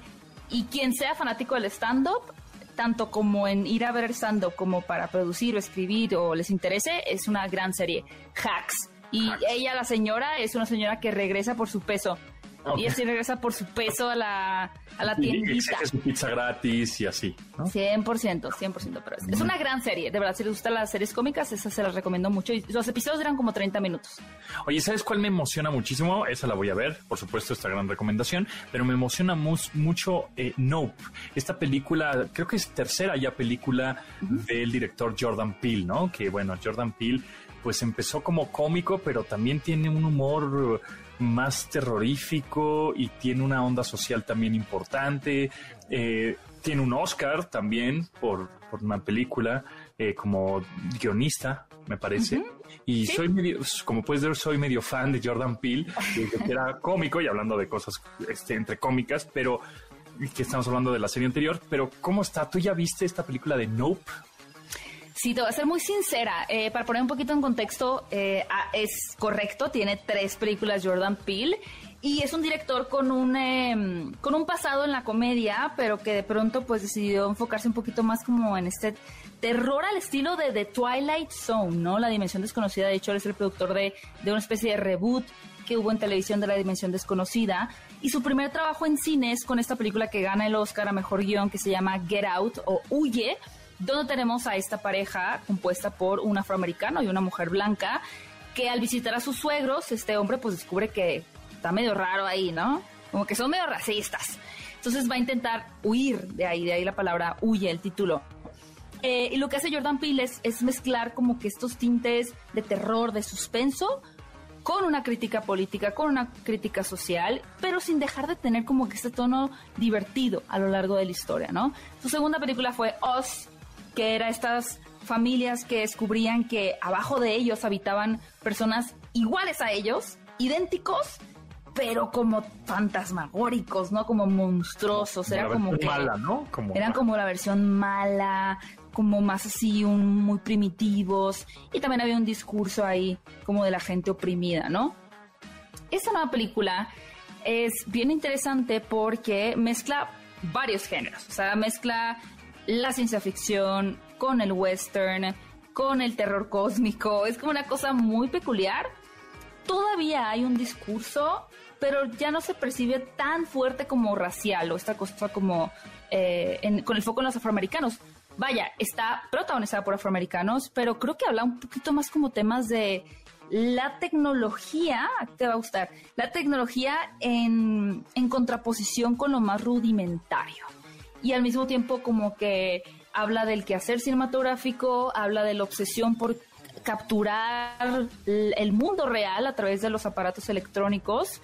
y quien sea fanático del stand-up, tanto como en ir a ver stand-up como para producir o escribir o les interese, es una gran serie. Hacks. Y ella, la señora, es una señora que regresa por su peso. Y así regresa por su peso a la, a la Y tiendita. exige su pizza gratis y así, ¿no? 100%, 100%, pero es, es una gran serie, de verdad, si les gustan las series cómicas, esa se las recomiendo mucho, y los episodios eran como 30 minutos. Oye, ¿sabes cuál me emociona muchísimo? Esa la voy a ver, por supuesto, esta gran recomendación, pero me emociona mucho eh, Nope. Esta película, creo que es tercera ya película del director Jordan Peele, ¿no? Que bueno, Jordan Peele pues empezó como cómico, pero también tiene un humor más terrorífico y tiene una onda social también importante. Eh, tiene un Oscar también por, por una película eh, como guionista, me parece. Y soy medio, como puedes ver, soy medio fan de Jordan Peele, que era cómico y hablando de cosas este, entre cómicas, pero que estamos hablando de la serie anterior. Pero, ¿cómo está? ¿Tú ya viste esta película de Nope? Sí, te voy a ser muy sincera. eh, para poner un poquito en contexto, eh, ah, es correcto, tiene tres películas Jordan Peele y es un director con un, em, con un pasado en la comedia, pero que de pronto pues decidió enfocarse un poquito más como en este terror al estilo de The Twilight Zone, ¿no? La Dimensión Desconocida, de hecho, es el productor de, de una especie de reboot que hubo en televisión de la Dimensión Desconocida. Y su primer trabajo en cine es con esta película que gana el Oscar a Mejor Guión, que se llama Get Out o Huye, donde tenemos a esta pareja compuesta por un afroamericano y una mujer blanca, que al visitar a sus suegros, este hombre pues descubre que está medio raro ahí, ¿no? Como que son medio racistas. Entonces va a intentar huir de ahí, de ahí la palabra huye, el título. Eh, y lo que hace Jordan Peele es, es mezclar como que estos tintes de terror, de suspenso, con una crítica política, con una crítica social, pero sin dejar de tener como que este tono divertido a lo largo de la historia, ¿no? Su segunda película fue Oz, que era estas familias que descubrían que abajo de ellos habitaban personas iguales a ellos, idénticos, pero como fantasmagóricos, ¿no? Como monstruosos, era como que mala, ¿no? Como eran como la versión mala, como más así, un, muy primitivos. Y también había un discurso ahí como de la gente oprimida, ¿no? Esta nueva película es bien interesante porque mezcla varios géneros. O sea, mezcla la ciencia ficción con el western, con el terror cósmico. Es como una cosa muy peculiar. Todavía hay un discurso, pero ya no se percibe tan fuerte como racial o esta cosa como eh, con el foco en los afroamericanos. Vaya, está protagonizada por afroamericanos, pero creo que habla un poquito más como temas de la tecnología, te va a gustar, la tecnología en, en contraposición con lo más rudimentario. Y al mismo tiempo como que habla del quehacer cinematográfico, habla de la obsesión por capturar el mundo real a través de los aparatos electrónicos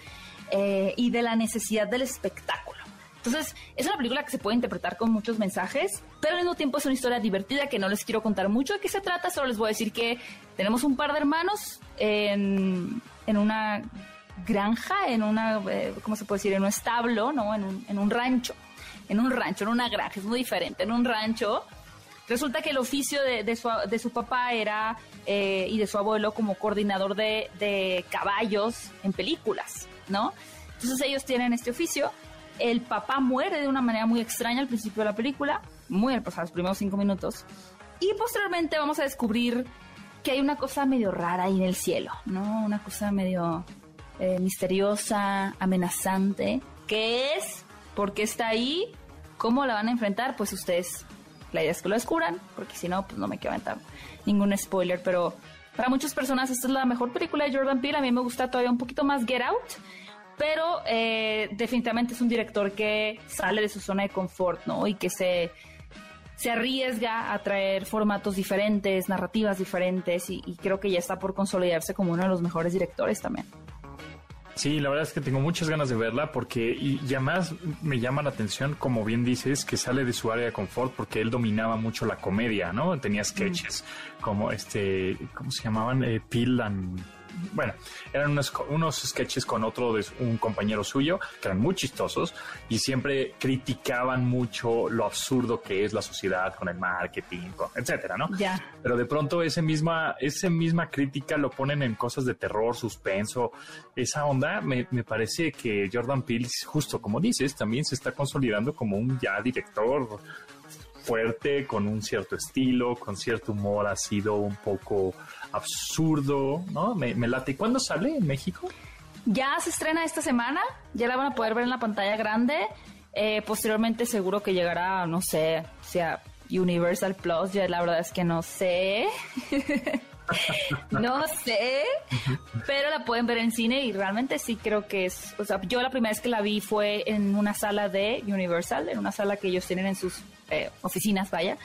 eh, y de la necesidad del espectáculo. Entonces, es una película que se puede interpretar con muchos mensajes, pero al mismo tiempo es una historia divertida que no les quiero contar mucho de qué se trata, solo les voy a decir que tenemos un par de hermanos en, en una granja, en una, eh, ¿cómo se puede decir? En un establo, ¿no? En un, en un rancho, en un rancho, en una granja, es muy diferente, en un rancho. Resulta que el oficio de, de su, de su papá era, eh, y de su abuelo como coordinador de, de caballos en películas, ¿no? Entonces ellos tienen este oficio. El papá muere de una manera muy extraña al principio de la película, muy pues, a los primeros cinco minutos. Y posteriormente vamos a descubrir que hay una cosa medio rara ahí en el cielo, ¿no? Una cosa medio eh, misteriosa, amenazante. ¿Qué es? ¿Por qué está ahí? ¿Cómo la van a enfrentar? Pues ustedes, la idea es que lo descubran, porque si no, pues no me quiero aventar ningún spoiler, pero para muchas personas esta es la mejor película de Jordan Peele. A mí me gusta todavía un poquito más Get Out, pero eh, definitivamente es un director que sale de su zona de confort, ¿no? Y que se, se arriesga a traer formatos diferentes, narrativas diferentes, y, y creo que ya está por consolidarse como uno de los mejores directores también. Sí, la verdad es que tengo muchas ganas de verla porque y, y además me llama la atención, como bien dices, que sale de su área de confort porque él dominaba mucho la comedia, ¿no? Tenía sketches como este, ¿cómo se llamaban? Eh, Peel and- Bueno, eran unos, unos sketches con otro de un compañero suyo que eran muy chistosos y siempre criticaban mucho lo absurdo que es la sociedad con el marketing, con- etcétera, ¿no? Ya. Pero de pronto ese misma, esa misma crítica lo ponen en cosas de terror, suspenso, esa onda. Me, me parece que Jordan Peele, justo como dices, también se está consolidando como un ya director fuerte, con un cierto estilo, con cierto humor ácido, un poco absurdo, ¿no? Me, me late. ¿Y cuándo sale en México? Ya se estrena esta semana, ya la van a poder ver en la pantalla grande. Eh, posteriormente seguro que llegará, no sé, sea Universal Plus, ya la verdad es que no sé. no sé, pero la pueden ver en cine y realmente sí creo que es, o sea, yo la primera vez que la vi fue en una sala de Universal, en una sala que ellos tienen en sus eh, oficinas, vaya.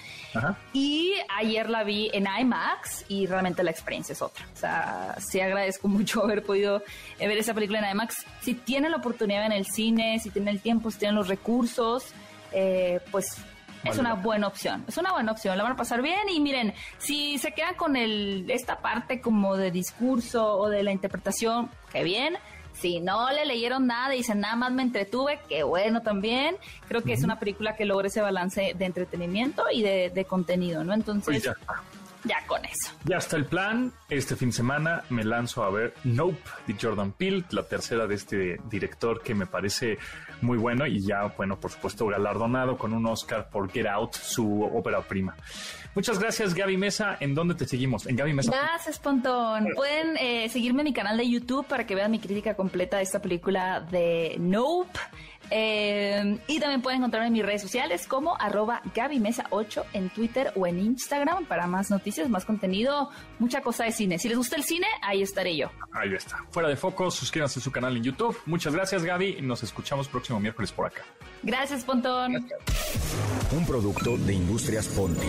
Y ayer la vi en IMAX y realmente la experiencia es otra. O sea, sí agradezco mucho haber podido eh, ver esa película en IMAX. Si tienen la oportunidad en el cine, si tienen el tiempo, si tienen los recursos, eh, pues es una buena opción. Es una buena opción. La van a pasar bien y miren, si se quedan con el, esta parte como de discurso o de la interpretación, qué bien. Si no le leyeron nada y dicen nada más me entretuve, qué bueno también. Creo que es una película que logra ese balance de entretenimiento y de, contenido, ¿no? Entonces, Pues ya con eso. Ya está el plan. Este fin de semana me lanzo a ver Nope de Jordan Peele, la tercera de este director que me parece muy bueno y ya, bueno, por supuesto, galardonado con un Oscar por Get Out, su ópera prima. Muchas gracias, Gaby Mesa. ¿En dónde te seguimos? En Gaby Mesa. Gracias, Pontón. Pueden eh, seguirme en mi canal de YouTube para que vean mi crítica completa de esta película de Nope. Eh, y también pueden encontrarme en mis redes sociales como arroba Mesa8 en Twitter o en Instagram para más noticias, más contenido, mucha cosa de cine. Si les gusta el cine, ahí estaré yo. Ahí está. Fuera de foco, suscríbanse a su canal en YouTube. Muchas gracias, Gaby. Nos escuchamos próximo miércoles por acá. Gracias, Pontón. Un producto de Industrias Ponti.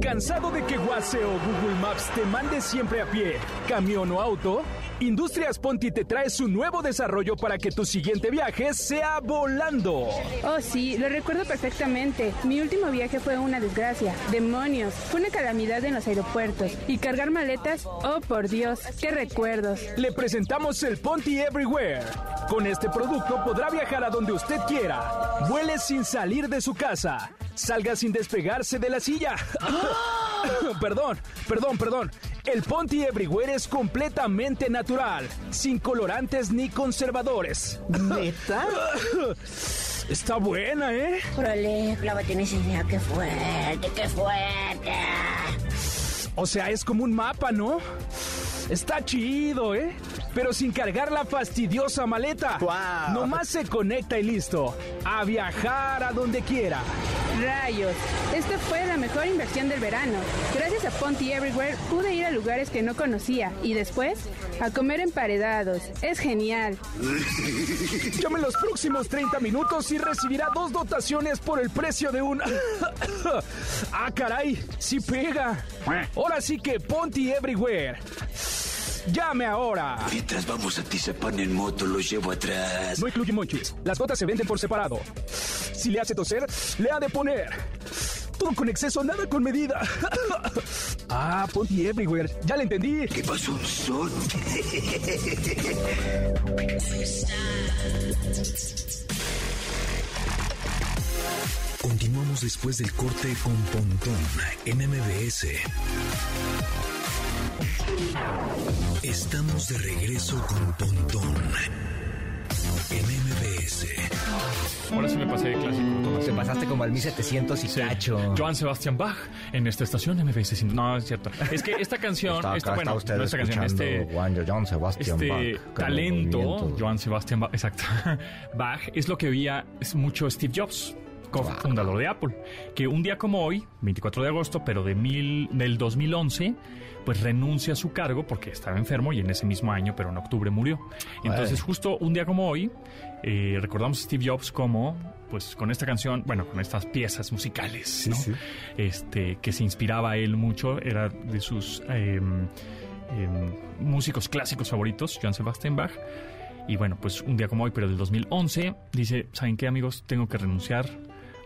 ¿Cansado de que WhatsApp o Google Maps te mande siempre a pie, camión o auto? Industrias Ponti te trae su nuevo desarrollo para que tu siguiente viaje sea volando. Oh, sí, lo recuerdo perfectamente. Mi último viaje fue una desgracia. Demonios, fue una calamidad en los aeropuertos. Y cargar maletas, oh por Dios, qué recuerdos. Le presentamos el Ponti Everywhere. Con este producto podrá viajar a donde usted quiera. Vuele sin salir de su casa. Salga sin despegarse de la silla. perdón, perdón, perdón. El Ponti Everywhere es completamente natural, sin colorantes ni conservadores. ¿Neta? Está buena, ¿eh? Órale, clávate en esa idea. ¡Qué fuerte, qué fuerte! O sea, es como un mapa, ¿no? Está chido, ¿eh? Pero sin cargar la fastidiosa maleta. ¡Guau! Nomás se conecta y listo. A viajar a donde quiera. Rayos, esta fue la mejor inversión del verano. Gracias a Ponty Everywhere pude ir a lugares que no conocía y después a comer emparedados. Es genial. Llame los próximos 30 minutos y recibirá dos dotaciones por el precio de un... ah, caray, sí pega. Ahora sí que Ponty Everywhere. Llame ahora. Mientras vamos a Tizapán en moto, los llevo atrás. No incluye monchis. Las gotas se venden por separado. Si le hace toser, le ha de poner. Todo con exceso, nada con medida. ah, Ponty Everywhere. Ya le entendí. ¿Qué pasó un son? Continuamos después del corte con Pontón en MBS. Estamos de regreso con Pontón en MBS. Ahora sí me pasé de clásico, Tomás. Te pasaste como al 1700 y Sí. cacho. Joan Sebastián Bach en esta estación MBS. No, es cierto. Es que esta canción, Está, esta, acá bueno, está usted no esta canción, este, Juan Johann Sebastian este Bach, talento. Joan Sebastián Bach, exacto, Bach, es lo que veía es mucho Steve Jobs, cofundador de Apple, que un día como hoy, 24 de agosto, pero de mil, del 2011, pues renuncia a su cargo porque estaba enfermo y en ese mismo año, pero en octubre murió. Entonces, justo un día como hoy, eh, recordamos a Steve Jobs como, pues con esta canción, bueno, con estas piezas musicales, ¿no? Este, que se inspiraba a él mucho, era de sus em, em, músicos clásicos favoritos, Johann Sebastian Bach. Y bueno, pues un día como hoy, pero del 2011, dice, ¿saben qué amigos? Tengo que renunciar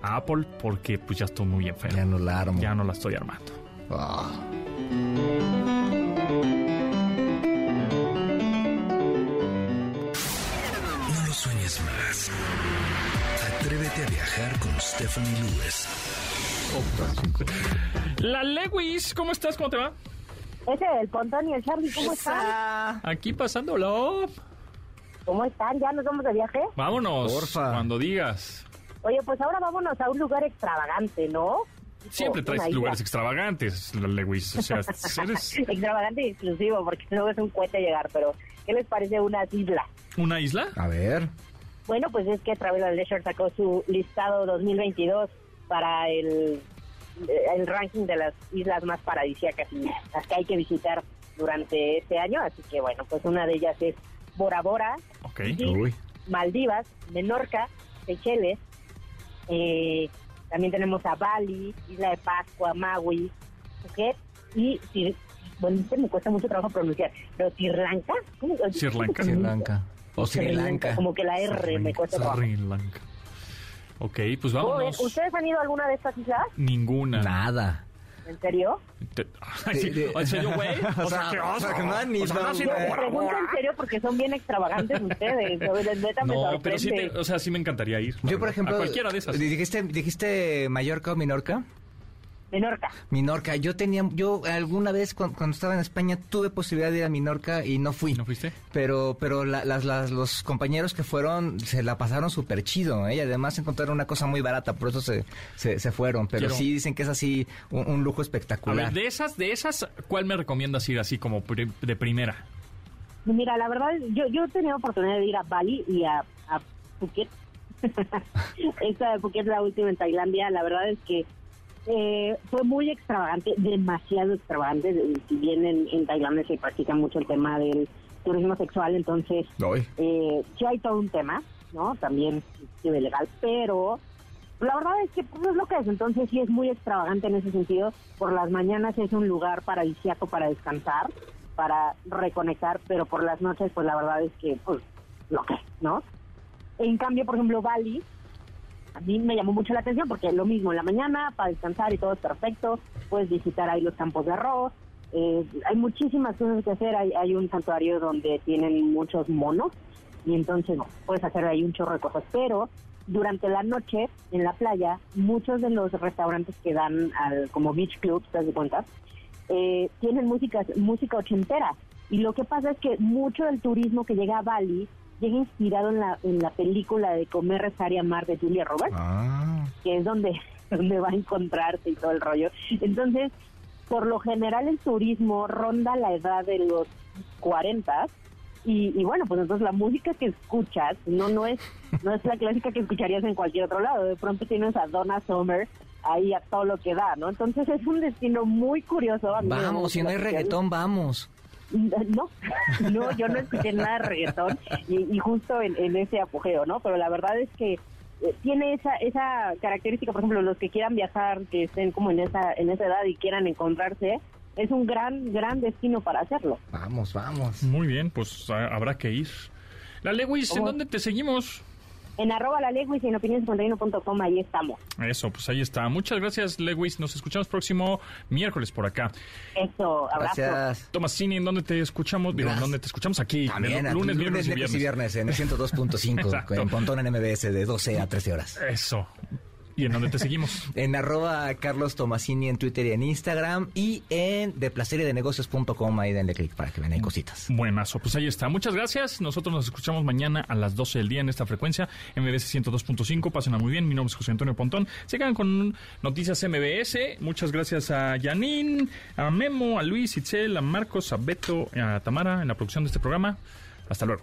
a Apple porque pues ya estoy muy enfermo. Ya no la armo. Ya no la estoy armando. Ah. No lo sueñes más. Atrévete a viajar con Stephanie Lewis. La Lewis, ¿cómo estás? ¿Cómo te va? Ese el Pontón y el Charlie, ¿cómo están? Aquí pasándolo. ¿Cómo están? ¿Ya nos vamos de viaje? Vámonos. Porfa. Cuando digas. Oye, pues ahora vámonos a un lugar extravagante, ¿no? Siempre traes una isla. lugares extravagantes, Lewis. O sea, eres Extravagante y exclusivo, porque luego es un cohete llegar, pero ¿qué les parece unas islas? una isla. A ver. Bueno, pues es que Travel Leisure sacó su listado 2022 para el, el ranking de las islas más paradisíacas y las que hay que visitar durante este año. Así que bueno, pues una de ellas es Bora Bora, Ok. Fiji, Uy. Maldivas, Menorca, Seychelles. Eh, también tenemos a Bali, Isla de Pascua, Maui, Phuket y bueno, me cuesta mucho trabajo pronunciar, pero Sri Lanka. ¿Cómo- Sri Lanka. Sri Lanka. O Sri Lanka. Como que la R me cuesta trabajo. Sri Lanka. Ok, pues vámonos. ¿Ustedes han ido a alguna de estas islas? Ninguna. Nada. ¿En serio? Te- Ay, sí, ¿En serio, güey? O sea, qué o sea, oso. que no han O sea, no has ido güey. a Bora Pregunto en serio porque son bien extravagantes ustedes. O sea, Neta me No, pero sí, sorprende. te- o sea, sí me encantaría ir. Yo, por ejemplo, A cualquiera de esas. dijiste, dijiste Mallorca o Minorca. Menorca. Minorca. Yo tenía, yo alguna vez cuando, cuando estaba en España tuve posibilidad de ir a Minorca y no fui. ¿No fuiste? Pero, pero la- las, las- los compañeros que fueron se la pasaron súper chido, ¿eh? Y además encontraron una cosa muy barata, por eso se, se, se fueron. Pero Quiero- sí dicen que es así un, un lujo A espectacular. ver, de esas, de esas, ¿cuál me recomiendas ir así como pri- de primera? Mira, la verdad, yo, yo he tenido oportunidad de ir a Bali y a, a Phuket. Esta de Phuket, la última en Tailandia, la verdad es que eh, fue muy extravagante, demasiado extravagante. Si bien en, en Tailandia se practica mucho el tema del turismo sexual, entonces eh, sí hay todo un tema, ¿no? También ilegal, pero la verdad es que pues, es lo que es. Entonces sí es muy extravagante en ese sentido. Por las mañanas es un lugar paradisíaco para descansar, para reconectar, pero por las noches, pues la verdad es que, pues, lo que, es, ¿no? En cambio, por ejemplo, Bali, a mí me llamó mucho la atención porque lo mismo en la mañana para descansar y todo es perfecto. Puedes visitar ahí los campos de arroz. eh, hay muchísimas cosas que hacer. Hay, hay un santuario donde tienen muchos monos y entonces puedes hacer ahí un chorro de cosas. Pero durante la noche en la playa, muchos de los restaurantes que dan al, como beach clubs, ¿te das cuenta? Eh, tienen música, música ochentera. Y lo que pasa es que mucho del turismo que llega a Bali llega inspirado en la, en la película de Comer, Rezar y Amar de Julia Roberts, Ah. que es donde, donde va a encontrarse y todo el rollo. Entonces, por lo general el turismo ronda la edad de los 40 y, y bueno, pues entonces la música que escuchas no no es no es la clásica que escucharías en cualquier otro lado. De pronto tienes a Donna Summer ahí a todo lo que da, ¿no? Entonces es un destino muy curioso. Vamos, si no hay reggaetón, vamos. No, no, yo no escuché nada de reggaetón y, y justo en, en ese apogeo, ¿no? Pero la verdad es que eh, tiene esa esa característica, por ejemplo, los que quieran viajar, que estén como en esa en esa edad y quieran encontrarse, es un gran gran destino para hacerlo. Vamos, vamos. Muy bien, pues a- habrá que ir. La Lewis, ¿en ¿Cómo? dónde te seguimos? En arroba la Lewis y en opinión51.com ahí estamos. Eso, pues ahí está. Muchas gracias, Lewis. Nos escuchamos próximo miércoles por acá. Eso, abrazo. Gracias. Tomasini, ¿en dónde te escuchamos? Digo, ¿en dónde te escuchamos? Aquí. También, a- lunes, lunes, viernes y miércoles y viernes. viernes en el 102.5 Exacto. en Pontón en MBS de 12 a 13 horas. Eso. ¿Y en dónde te seguimos? En arroba Carlos Tomasini en Twitter y en Instagram y en deplaceriedenegocios.com ahí denle clic para que vean ahí cositas. Buenazo, pues ahí está. Muchas gracias. Nosotros nos escuchamos mañana a las 12 del día en esta frecuencia, MBS 102.5. Pásenla muy bien. Mi nombre es José Antonio Pontón. Se quedan con noticias MBS. Muchas gracias a Janine, a Memo, a Luis, Itzel, a Marcos, a Beto, a Tamara en la producción de este programa. Hasta luego.